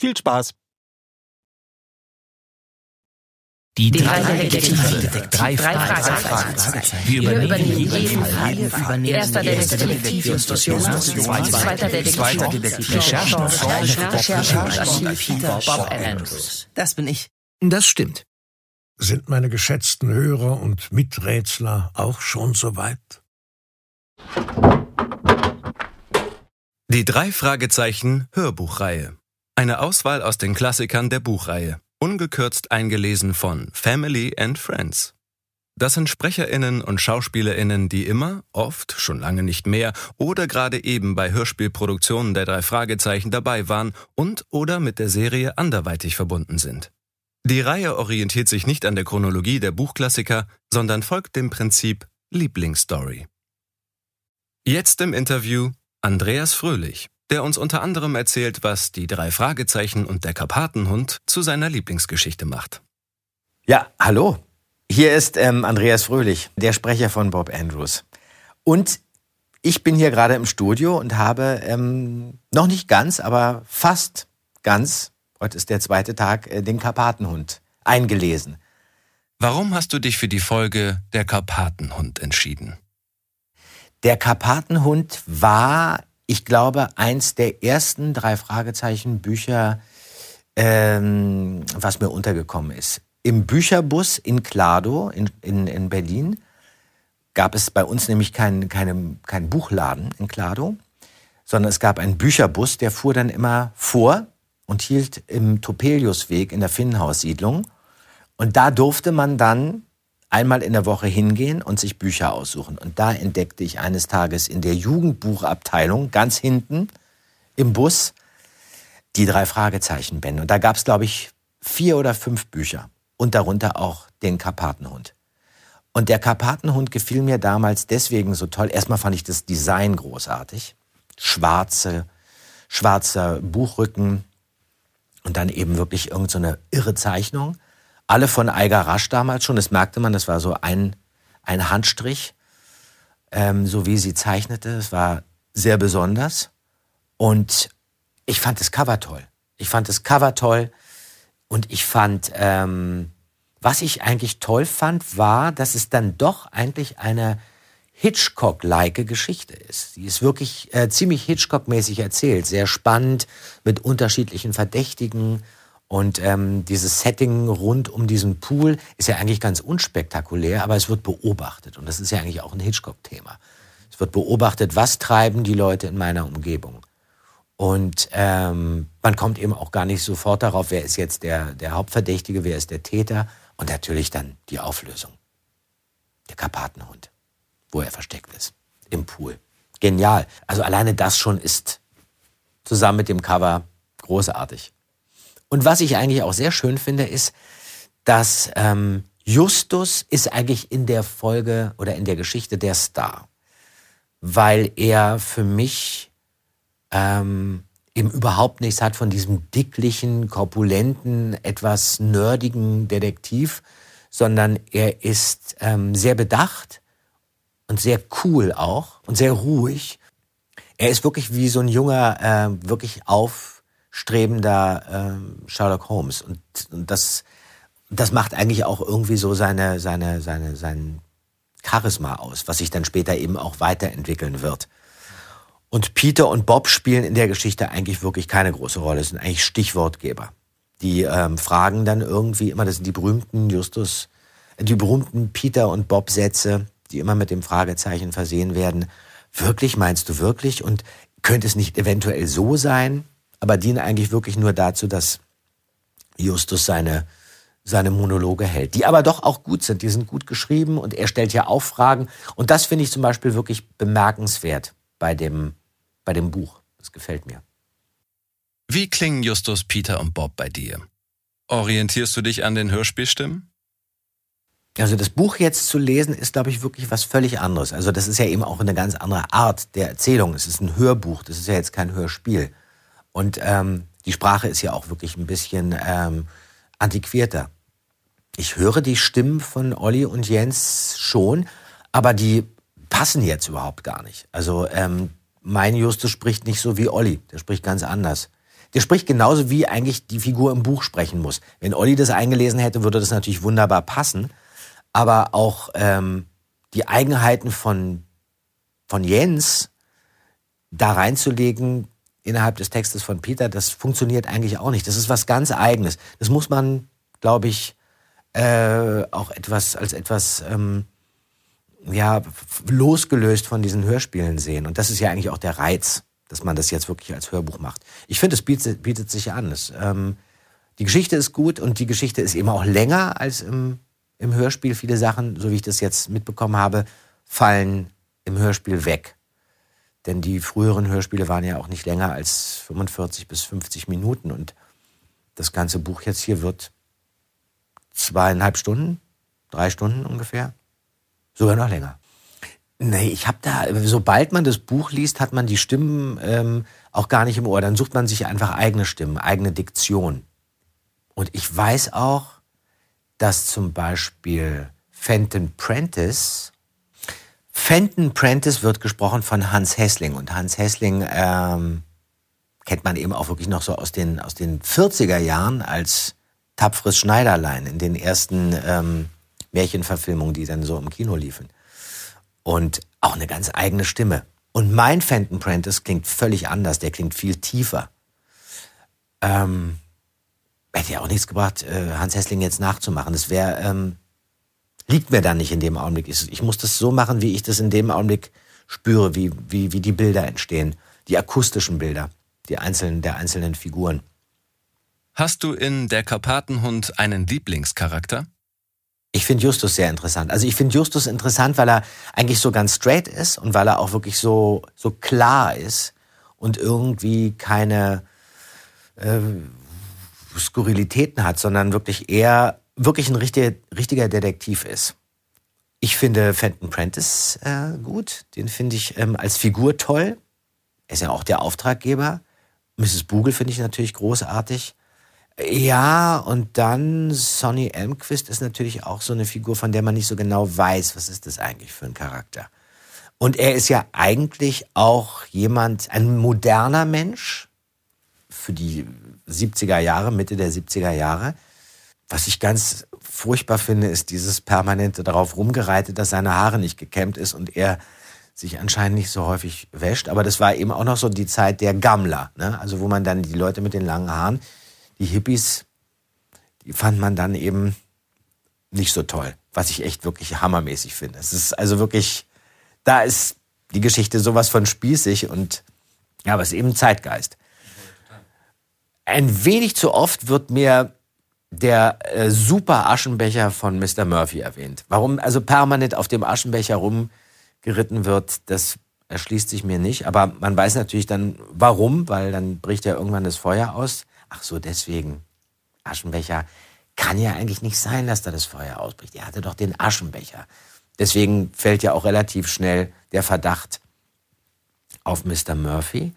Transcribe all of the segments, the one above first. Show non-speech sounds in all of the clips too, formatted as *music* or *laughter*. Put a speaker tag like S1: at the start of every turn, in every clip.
S1: Viel Spaß!
S2: Die drei Detektive. Drei Fragezeichen. Wir übernehmen jeden Fall. Erster Detektiv Justus Jonas. Zweiter Detektiv Recherche Bob Andrews.
S3: Das bin ich.
S4: Das stimmt.
S5: Sind meine geschätzten Hörer und Miträtsler auch schon soweit?
S6: Die drei Fragezeichen Hörbuchreihe. Eine Auswahl aus den Klassikern der Buchreihe ungekürzt eingelesen von Family and Friends. Das sind Sprecherinnen und Schauspielerinnen, die immer, oft, schon lange nicht mehr oder gerade eben bei Hörspielproduktionen der drei Fragezeichen dabei waren und oder mit der Serie anderweitig verbunden sind. Die Reihe orientiert sich nicht an der Chronologie der Buchklassiker, sondern folgt dem Prinzip Lieblingsstory. Jetzt im Interview Andreas Fröhlich, der uns unter anderem erzählt, was die drei Fragezeichen und der Karpatenhund zu seiner Lieblingsgeschichte macht.
S7: Ja, hallo. Hier ist ähm, Andreas Fröhlich, der Sprecher von Bob Andrews. Und ich bin hier gerade im Studio und habe ähm, noch nicht ganz, aber fast ganz, heute ist der zweite Tag, äh, den Karpatenhund eingelesen.
S6: Warum hast du dich für die Folge Der Karpatenhund entschieden?
S7: Der Karpatenhund war ich glaube, eins der ersten drei Fragezeichen Bücher, ähm, was mir untergekommen ist. Im Bücherbus in Klado in, in, in Berlin gab es bei uns nämlich keinen kein, kein Buchladen in Klado, sondern es gab einen Bücherbus, der fuhr dann immer vor und hielt im Topeliusweg in der Finnenhaussiedlung. Und da durfte man dann einmal in der Woche hingehen und sich Bücher aussuchen. Und da entdeckte ich eines Tages in der Jugendbuchabteilung ganz hinten im Bus die drei Fragezeichenbände. Und da gab es, glaube ich, vier oder fünf Bücher und darunter auch den Karpatenhund. Und der Karpatenhund gefiel mir damals deswegen so toll. Erstmal fand ich das Design großartig. Schwarze, schwarzer Buchrücken und dann eben wirklich irgendeine so irre Zeichnung alle von Eiger Rasch damals schon. Das merkte man, das war so ein, ein Handstrich, ähm, so wie sie zeichnete. Es war sehr besonders. Und ich fand das Cover toll. Ich fand das Cover toll. Und ich fand, ähm, was ich eigentlich toll fand, war, dass es dann doch eigentlich eine Hitchcock-like Geschichte ist. Sie ist wirklich äh, ziemlich Hitchcock-mäßig erzählt, sehr spannend, mit unterschiedlichen Verdächtigen und ähm, dieses Setting rund um diesen Pool ist ja eigentlich ganz unspektakulär, aber es wird beobachtet. Und das ist ja eigentlich auch ein Hitchcock-Thema. Es wird beobachtet, was treiben die Leute in meiner Umgebung. Und ähm, man kommt eben auch gar nicht sofort darauf, wer ist jetzt der, der Hauptverdächtige, wer ist der Täter. Und natürlich dann die Auflösung. der Karpatenhund, wo er versteckt ist, im Pool. Genial. Also alleine das schon ist zusammen mit dem Cover großartig. Und was ich eigentlich auch sehr schön finde, ist, dass ähm, Justus ist eigentlich in der Folge oder in der Geschichte der Star, weil er für mich ähm, eben überhaupt nichts hat von diesem dicklichen, korpulenten, etwas nerdigen Detektiv, sondern er ist ähm, sehr bedacht und sehr cool auch und sehr ruhig. Er ist wirklich wie so ein junger, äh, wirklich aufstrebender äh, Sherlock Holmes und, und das das macht eigentlich auch irgendwie so seine seine seine sein Charisma aus, was sich dann später eben auch weiterentwickeln wird. Und Peter und Bob spielen in der Geschichte eigentlich wirklich keine große Rolle, sind eigentlich Stichwortgeber. Die ähm, fragen dann irgendwie immer, das sind die berühmten Justus, äh, die berühmten Peter und Bob Sätze, die immer mit dem Fragezeichen versehen werden. Wirklich, meinst du wirklich? Und könnte es nicht eventuell so sein? Aber dienen eigentlich wirklich nur dazu, dass Justus seine, seine Monologe hält, die aber doch auch gut sind. Die sind gut geschrieben und er stellt ja auch Fragen. Und das finde ich zum Beispiel wirklich bemerkenswert bei dem bei dem Buch. Das gefällt mir.
S6: Wie klingen Justus, Peter und Bob bei dir? Orientierst du dich an den Hörspielstimmen?
S7: Also das Buch jetzt zu lesen ist, glaube ich, wirklich was völlig anderes. Also das ist ja eben auch eine ganz andere Art der Erzählung. Es ist ein Hörbuch, das ist ja jetzt kein Hörspiel. Und ähm, die Sprache ist ja auch wirklich ein bisschen ähm, antiquierter. Ich höre die Stimmen von Olli und Jens schon, aber die passen jetzt überhaupt gar nicht. Also ähm, mein Justus spricht nicht so wie Olli, der spricht ganz anders. Der spricht genauso wie eigentlich die Figur im Buch sprechen muss. Wenn Olli das eingelesen hätte, würde das natürlich wunderbar passen. Aber auch ähm, die Eigenheiten von, von Jens da reinzulegen innerhalb des Textes von Peter, das funktioniert eigentlich auch nicht. Das ist was ganz Eigenes. Das muss man, glaube ich, äh, auch etwas als etwas ähm, ja, losgelöst von diesen Hörspielen sehen. Und das ist ja eigentlich auch der Reiz, dass man das jetzt wirklich als Hörbuch macht. Ich finde, es bietet, bietet sich an. Es, ähm, die Geschichte ist gut und die Geschichte ist eben auch länger als im, im Hörspiel. Viele Sachen, so wie ich das jetzt mitbekommen habe, fallen im Hörspiel weg. Denn die früheren Hörspiele waren ja auch nicht länger als 45 bis 50 Minuten. Und das ganze Buch jetzt hier wird zweieinhalb Stunden, drei Stunden ungefähr. Sogar noch länger. Nee, ich habe da, sobald man das Buch liest, hat man die Stimmen ähm, auch gar nicht im Ohr. Dann sucht man sich einfach eigene Stimmen, eigene Diktion. Und ich weiß auch, dass zum Beispiel Fenton Prentice, Fenton Prentice wird gesprochen von Hans Hessling. Und Hans Hessling ähm, kennt man eben auch wirklich noch so aus den, aus den 40er Jahren als tapferes Schneiderlein in den ersten ähm, Märchenverfilmungen, die dann so im Kino liefen. Und auch eine ganz eigene Stimme. Und mein Fenton Prentice klingt völlig anders, der klingt viel tiefer. Ähm, hätte ja auch nichts gebracht, äh, Hans Hessling jetzt nachzumachen. Das wäre, ähm, liegt mir dann nicht in dem Augenblick. Ich muss das so machen, wie ich das in dem Augenblick spüre, wie, wie, wie die Bilder entstehen. Die akustischen Bilder, die einzelnen, der einzelnen Figuren.
S6: Hast du in Der Karpatenhund einen Lieblingscharakter?
S7: Ich finde Justus sehr interessant. Also ich finde Justus interessant, weil er eigentlich so ganz straight ist und weil er auch wirklich so, so klar ist und irgendwie keine äh, Skurrilitäten hat, sondern wirklich eher wirklich ein richtiger, richtiger Detektiv ist. Ich finde Fenton Prentice äh, gut. Den finde ich ähm, als Figur toll. Er ist ja auch der Auftraggeber. Mrs. Bugel finde ich natürlich großartig. Ja, und dann Sonny Elmquist ist natürlich auch so eine Figur, von der man nicht so genau weiß, was ist das eigentlich für ein Charakter. Und er ist ja eigentlich auch jemand, ein moderner Mensch für die 70er Jahre, Mitte der 70er Jahre. Was ich ganz furchtbar finde, ist dieses permanente darauf rumgereitet, dass seine Haare nicht gekämmt ist und er sich anscheinend nicht so häufig wäscht. Aber das war eben auch noch so die Zeit der Gammler, ne? also wo man dann die Leute mit den langen Haaren, die Hippies, die fand man dann eben nicht so toll, was ich echt wirklich hammermäßig finde. Es ist also wirklich, da ist die Geschichte sowas von spießig und ja, aber es ist eben Zeitgeist. Ein wenig zu oft wird mir der äh, super Aschenbecher von Mr. Murphy erwähnt. Warum also permanent auf dem Aschenbecher rumgeritten wird, das erschließt sich mir nicht. Aber man weiß natürlich dann, warum, weil dann bricht ja irgendwann das Feuer aus. Ach so, deswegen. Aschenbecher. Kann ja eigentlich nicht sein, dass da das Feuer ausbricht. Er hatte doch den Aschenbecher. Deswegen fällt ja auch relativ schnell der Verdacht auf Mr. Murphy.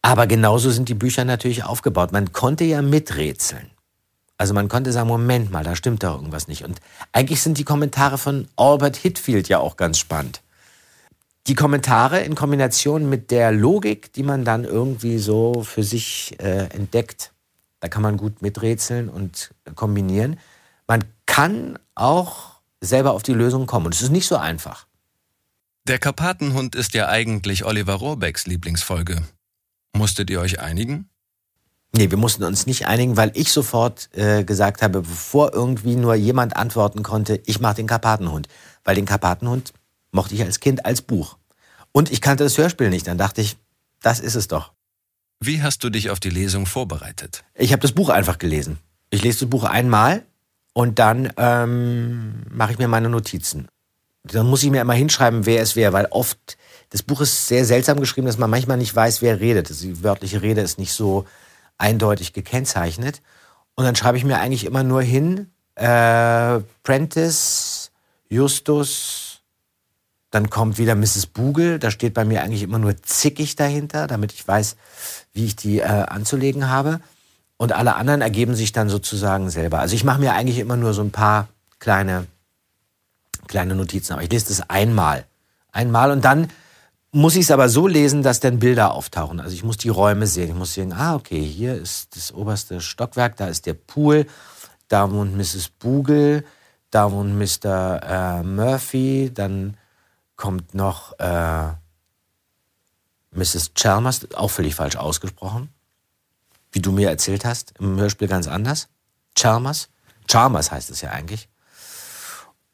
S7: Aber genauso sind die Bücher natürlich aufgebaut. Man konnte ja miträtseln. Also man konnte sagen, Moment mal, da stimmt doch irgendwas nicht. Und eigentlich sind die Kommentare von Albert Hitfield ja auch ganz spannend. Die Kommentare in Kombination mit der Logik, die man dann irgendwie so für sich äh, entdeckt, da kann man gut miträtseln und kombinieren. Man kann auch selber auf die Lösung kommen. Und es ist nicht so einfach.
S6: Der Karpatenhund ist ja eigentlich Oliver Rohrbecks Lieblingsfolge. Musstet ihr euch einigen?
S7: Nee, wir mussten uns nicht einigen, weil ich sofort äh, gesagt habe, bevor irgendwie nur jemand antworten konnte, ich mache den Karpatenhund. Weil den Karpatenhund mochte ich als Kind als Buch. Und ich kannte das Hörspiel nicht. Dann dachte ich, das ist es doch.
S6: Wie hast du dich auf die Lesung vorbereitet?
S7: Ich habe das Buch einfach gelesen. Ich lese das Buch einmal und dann ähm, mache ich mir meine Notizen. Dann muss ich mir immer hinschreiben, wer es wäre, weil oft das Buch ist sehr seltsam geschrieben, dass man manchmal nicht weiß, wer redet. Die wörtliche Rede ist nicht so eindeutig gekennzeichnet. Und dann schreibe ich mir eigentlich immer nur hin, äh, Prentice, Justus, dann kommt wieder Mrs. Bugel, da steht bei mir eigentlich immer nur zickig dahinter, damit ich weiß, wie ich die äh, anzulegen habe. Und alle anderen ergeben sich dann sozusagen selber. Also ich mache mir eigentlich immer nur so ein paar kleine, kleine Notizen, aber ich lese das einmal. Einmal und dann muss ich es aber so lesen, dass dann Bilder auftauchen. Also ich muss die Räume sehen. Ich muss sehen, ah, okay, hier ist das oberste Stockwerk, da ist der Pool, da wohnt Mrs. Bugel, da wohnt Mr. Äh, Murphy, dann kommt noch äh, Mrs. Chalmers, auch völlig falsch ausgesprochen. Wie du mir erzählt hast, im Hörspiel ganz anders. Chalmers. Chalmers heißt es ja eigentlich.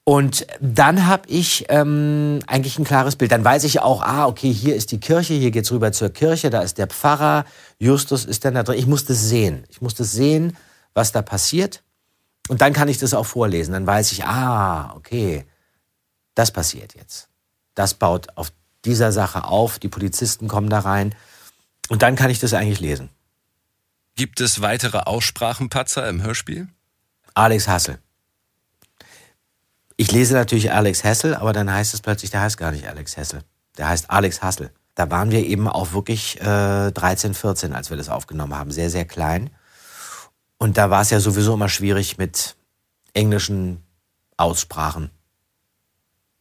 S7: Und dann habe ich ähm, eigentlich ein klares Bild. Dann weiß ich auch, ah, okay, hier ist die Kirche, hier geht's rüber zur Kirche, da ist der Pfarrer, Justus ist dann da drin. Ich muss das sehen. Ich muss das sehen, was da passiert. Und dann kann ich das auch vorlesen. Dann weiß ich, ah, okay, das passiert jetzt. Das baut auf dieser Sache auf. Die Polizisten kommen da rein. Und dann kann ich das eigentlich lesen.
S6: Gibt es weitere Aussprachenpatzer im Hörspiel?
S7: Alex Hassel. Ich lese natürlich Alex Hessel, aber dann heißt es plötzlich, der heißt gar nicht Alex Hessel. Der heißt Alex Hassel. Da waren wir eben auch wirklich äh, 13, 14, als wir das aufgenommen haben. Sehr, sehr klein. Und da war es ja sowieso immer schwierig mit englischen Aussprachen.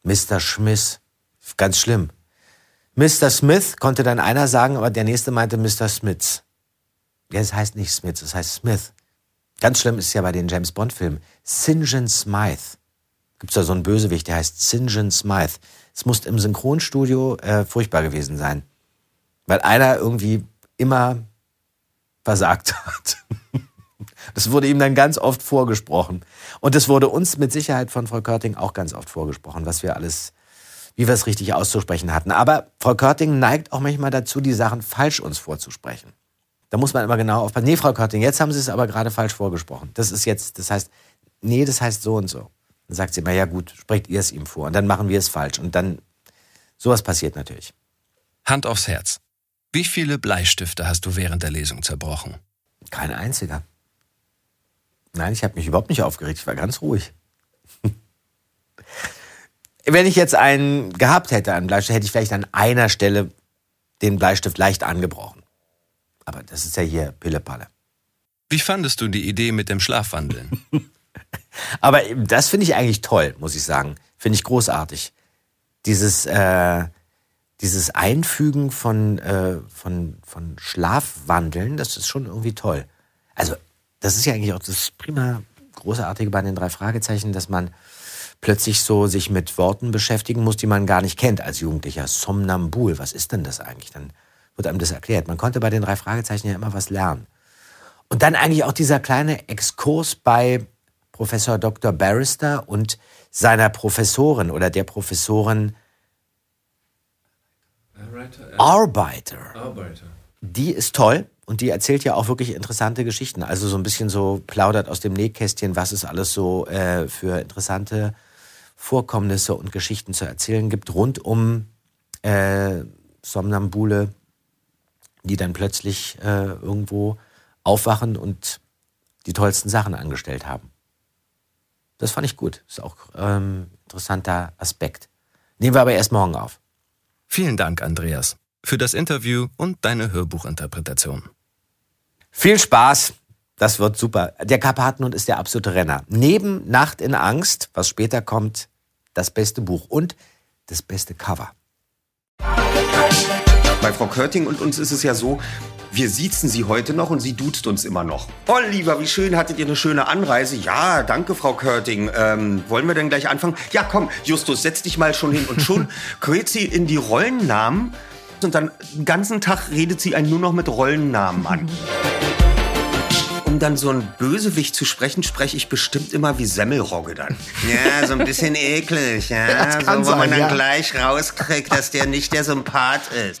S7: Mr. Smith. Ganz schlimm. Mr. Smith konnte dann einer sagen, aber der nächste meinte Mr. Smith. Ja, es heißt nicht Smith, es heißt Smith. Ganz schlimm ist ja bei den James Bond Filmen. St. John Smythe gibt es da so einen Bösewicht, der heißt St. Smythe. Es muss im Synchronstudio äh, furchtbar gewesen sein. Weil einer irgendwie immer versagt hat. *laughs* Das wurde ihm dann ganz oft vorgesprochen. Und das wurde uns mit Sicherheit von Frau Körting auch ganz oft vorgesprochen, was wir alles, wie wir es richtig auszusprechen hatten. Aber Frau Körting neigt auch manchmal dazu, die Sachen falsch uns vorzusprechen. Da muss man immer genau aufpassen. Nee, Frau Körting, jetzt haben Sie es aber gerade falsch vorgesprochen. Das ist jetzt, das heißt, nee, das heißt so und so. Dann sagt sie immer, ja gut, sprecht ihr es ihm vor. Und dann machen wir es falsch. Und dann, sowas passiert natürlich.
S6: Hand aufs Herz. Wie viele Bleistifte hast du während der Lesung zerbrochen?
S7: Kein einziger. Nein, ich habe mich überhaupt nicht aufgeregt. Ich war ganz ruhig. *laughs* Wenn ich jetzt einen gehabt hätte, einen Bleistift, hätte ich vielleicht an einer Stelle den Bleistift leicht angebrochen. Aber das ist ja hier Pillepalle.
S6: Wie fandest du die Idee mit dem Schlafwandeln? *laughs* *laughs*
S7: Aber das finde ich eigentlich toll, muss ich sagen. Finde ich großartig. Dieses, äh, dieses Einfügen von, äh, von, von Schlafwandeln, das ist schon irgendwie toll. Also, das ist ja eigentlich auch das prima Großartige bei den drei Fragezeichen, dass man plötzlich so sich mit Worten beschäftigen muss, die man gar nicht kennt als Jugendlicher. Somnambul, was ist denn das eigentlich? Dann wird einem das erklärt. Man konnte bei den drei Fragezeichen ja immer was lernen. Und dann eigentlich auch dieser kleine Exkurs bei Professor Dr. Barrister und seiner Professorin oder der Professorin Arbeiter. Arbeiter. Die ist toll, und die erzählt ja auch wirklich interessante Geschichten. Also so ein bisschen so plaudert aus dem Nähkästchen, was es alles so äh, für interessante Vorkommnisse und Geschichten zu erzählen gibt rund um äh, Somnambule, die dann plötzlich äh, irgendwo aufwachen und die tollsten Sachen angestellt haben. Das fand ich gut. Ist auch ähm, interessanter Aspekt. Nehmen wir aber erst morgen auf.
S6: Vielen Dank, Andreas, für das Interview und deine Hörbuchinterpretation.
S7: Viel Spaß. Das wird super. Der Karpatenhund ist der absolute Renner. Neben Nacht in Angst, was später kommt, das beste Buch und das beste Cover.
S3: Bei Frau Körting und uns ist es ja so, wir siezen sie heute noch und sie duzt uns immer noch. Oh, lieber, wie schön, hattet ihr eine schöne Anreise? Ja, danke, Frau Körting. Ähm, wollen wir denn gleich anfangen? Ja, komm, Justus, setz dich mal schon hin. Und schon *laughs* quält sie in die Rollennamen und dann den ganzen Tag redet sie einen nur noch mit Rollennamen an. *laughs* Um dann so ein Bösewicht zu sprechen, spreche ich bestimmt immer wie Semmelrogge dann. *laughs* Ja, so ein bisschen eklig, ja. so, wo man
S7: sein,
S3: dann
S7: ja.
S3: gleich rauskriegt, dass der nicht der Sympath ist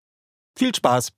S1: Viel Spaß!